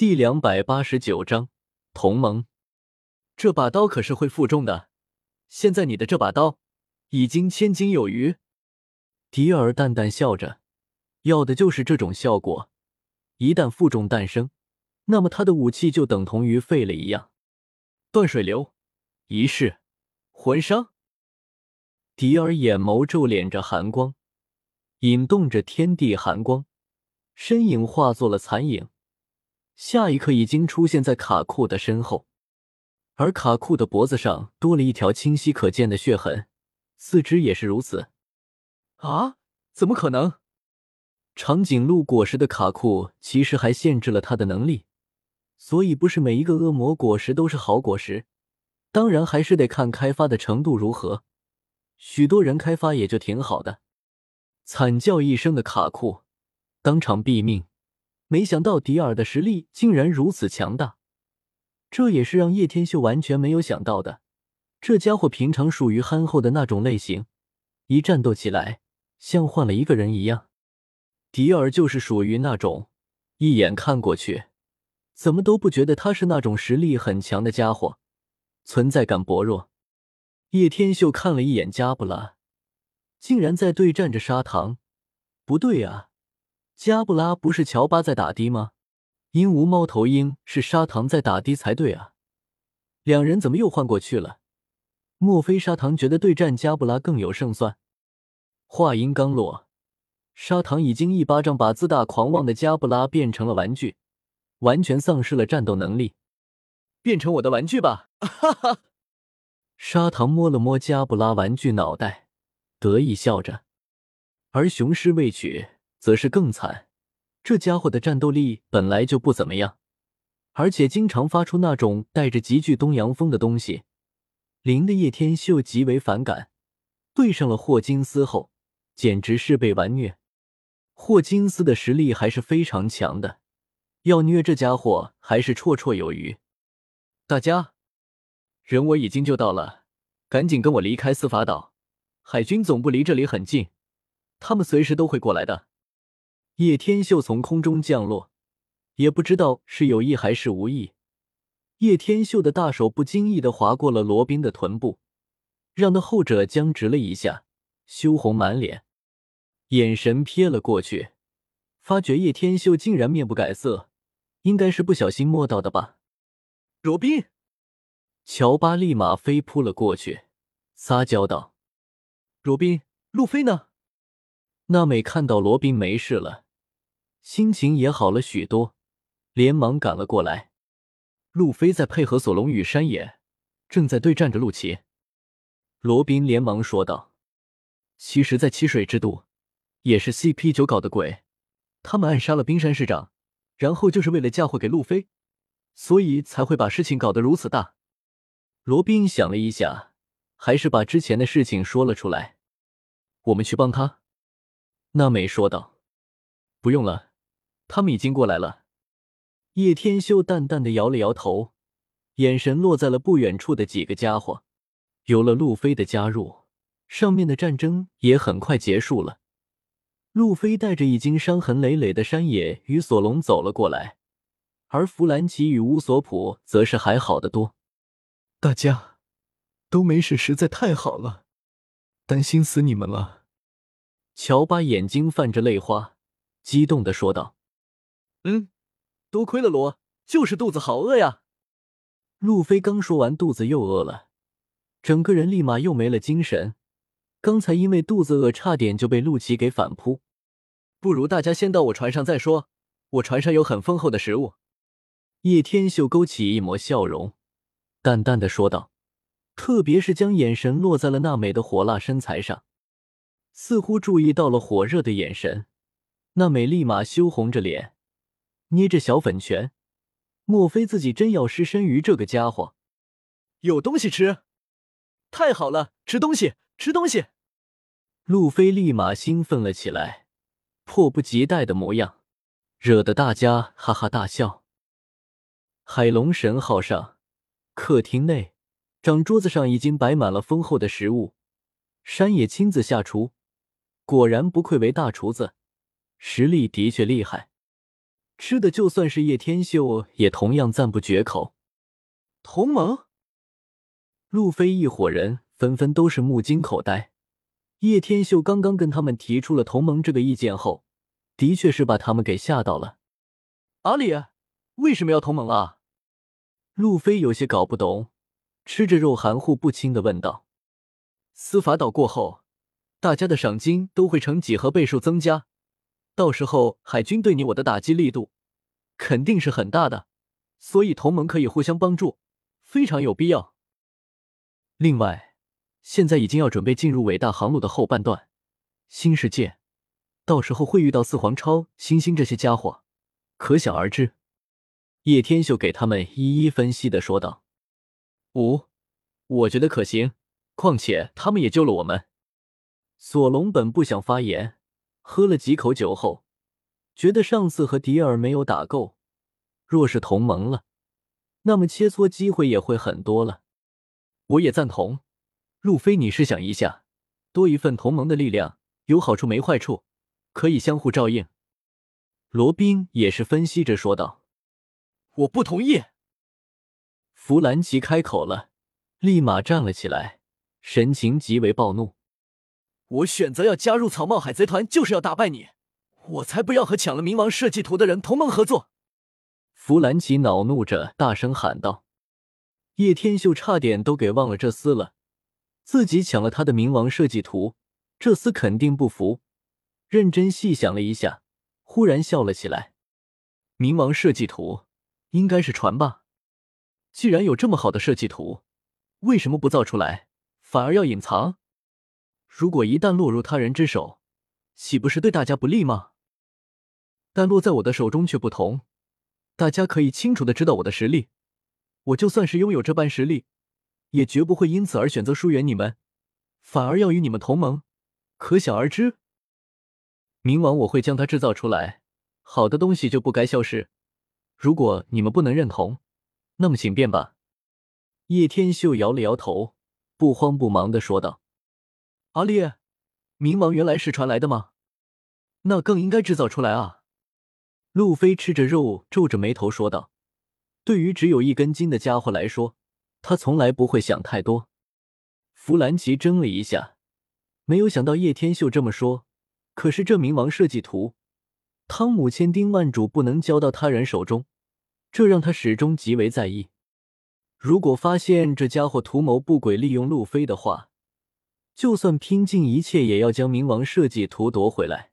第两百八十九章同盟。这把刀可是会负重的，现在你的这把刀已经千斤有余。迪尔淡淡笑着，要的就是这种效果。一旦负重诞生，那么他的武器就等同于废了一样。断水流，一式，魂伤。迪尔眼眸皱敛着寒光，引动着天地寒光，身影化作了残影。下一刻，已经出现在卡库的身后，而卡库的脖子上多了一条清晰可见的血痕，四肢也是如此。啊！怎么可能？长颈鹿果实的卡库其实还限制了他的能力，所以不是每一个恶魔果实都是好果实，当然还是得看开发的程度如何。许多人开发也就挺好的。惨叫一声的卡库当场毙命。没想到迪尔的实力竟然如此强大，这也是让叶天秀完全没有想到的。这家伙平常属于憨厚的那种类型，一战斗起来像换了一个人一样。迪尔就是属于那种一眼看过去，怎么都不觉得他是那种实力很强的家伙，存在感薄弱。叶天秀看了一眼加布拉，竟然在对战着砂糖，不对啊！加布拉不是乔巴在打的吗？鹦鹉猫头鹰是砂糖在打的才对啊！两人怎么又换过去了？莫非砂糖觉得对战加布拉更有胜算？话音刚落，砂糖已经一巴掌把自大狂妄的加布拉变成了玩具，完全丧失了战斗能力。变成我的玩具吧！哈哈！砂糖摸了摸加布拉玩具脑袋，得意笑着。而雄狮未娶。则是更惨，这家伙的战斗力本来就不怎么样，而且经常发出那种带着极具东洋风的东西，令的叶天秀极为反感。对上了霍金斯后，简直是被玩虐。霍金斯的实力还是非常强的，要虐这家伙还是绰绰有余。大家，人我已经救到了，赶紧跟我离开司法岛，海军总部离这里很近，他们随时都会过来的。叶天秀从空中降落，也不知道是有意还是无意。叶天秀的大手不经意的划过了罗宾的臀部，让那后者僵直了一下，羞红满脸，眼神瞥了过去，发觉叶天秀竟然面不改色，应该是不小心摸到的吧。罗宾，乔巴立马飞扑了过去，撒娇道：“罗宾，路飞呢？”娜美看到罗宾没事了。心情也好了许多，连忙赶了过来。路飞在配合索隆与山野，正在对战着陆奇。罗宾连忙说道：“其实，在七水之都，也是 CP 九搞的鬼。他们暗杀了冰山市长，然后就是为了嫁祸给路飞，所以才会把事情搞得如此大。”罗宾想了一下，还是把之前的事情说了出来。我们去帮他。”娜美说道，“不用了。”他们已经过来了。叶天修淡淡的摇了摇头，眼神落在了不远处的几个家伙。有了路飞的加入，上面的战争也很快结束了。路飞带着已经伤痕累累的山野与索隆走了过来，而弗兰奇与乌索普则是还好的多。大家都没事，实在太好了，担心死你们了。乔巴眼睛泛着泪花，激动的说道。嗯，多亏了罗，就是肚子好饿呀。路飞刚说完，肚子又饿了，整个人立马又没了精神。刚才因为肚子饿，差点就被陆琪给反扑。不如大家先到我船上再说，我船上有很丰厚的食物。叶天秀勾起一抹笑容，淡淡的说道，特别是将眼神落在了娜美的火辣身材上，似乎注意到了火热的眼神，娜美立马羞红着脸。捏着小粉拳，莫非自己真要失身于这个家伙？有东西吃，太好了！吃东西，吃东西！路飞立马兴奋了起来，迫不及待的模样，惹得大家哈哈大笑。海龙神号上，客厅内，长桌子上已经摆满了丰厚的食物，山野亲自下厨，果然不愧为大厨子，实力的确厉害。吃的就算是叶天秀也同样赞不绝口。同盟，路飞一伙人纷纷都是目瞪口呆。叶天秀刚刚跟他们提出了同盟这个意见后，的确是把他们给吓到了。阿里，为什么要同盟啊？路飞有些搞不懂，吃着肉含糊不清的问道：“司法岛过后，大家的赏金都会成几何倍数增加。”到时候海军对你我的打击力度肯定是很大的，所以同盟可以互相帮助，非常有必要。另外，现在已经要准备进入伟大航路的后半段，新世界，到时候会遇到四皇超、星星这些家伙，可想而知。叶天秀给他们一一分析的说道：“五，我觉得可行，况且他们也救了我们。”索隆本不想发言。喝了几口酒后，觉得上次和迪尔没有打够，若是同盟了，那么切磋机会也会很多了。我也赞同，路飞，你试想一下，多一份同盟的力量，有好处没坏处，可以相互照应。罗宾也是分析着说道：“我不同意。”弗兰奇开口了，立马站了起来，神情极为暴怒。我选择要加入草帽海贼团，就是要打败你！我才不要和抢了冥王设计图的人同盟合作！弗兰奇恼怒着，大声喊道。叶天秀差点都给忘了这厮了，自己抢了他的冥王设计图，这厮肯定不服。认真细想了一下，忽然笑了起来。冥王设计图应该是船吧？既然有这么好的设计图，为什么不造出来，反而要隐藏？如果一旦落入他人之手，岂不是对大家不利吗？但落在我的手中却不同，大家可以清楚的知道我的实力。我就算是拥有这般实力，也绝不会因此而选择疏远你们，反而要与你们同盟。可想而知，明晚我会将它制造出来。好的东西就不该消失。如果你们不能认同，那么请便吧。叶天秀摇了摇头，不慌不忙的说道。阿烈，冥王原来是传来的吗？那更应该制造出来啊！路飞吃着肉，皱着眉头说道：“对于只有一根筋的家伙来说，他从来不会想太多。”弗兰奇怔了一下，没有想到叶天秀这么说。可是这冥王设计图，汤姆千叮万嘱不能交到他人手中，这让他始终极为在意。如果发现这家伙图谋不轨，利用路飞的话，就算拼尽一切，也要将冥王设计图夺回来。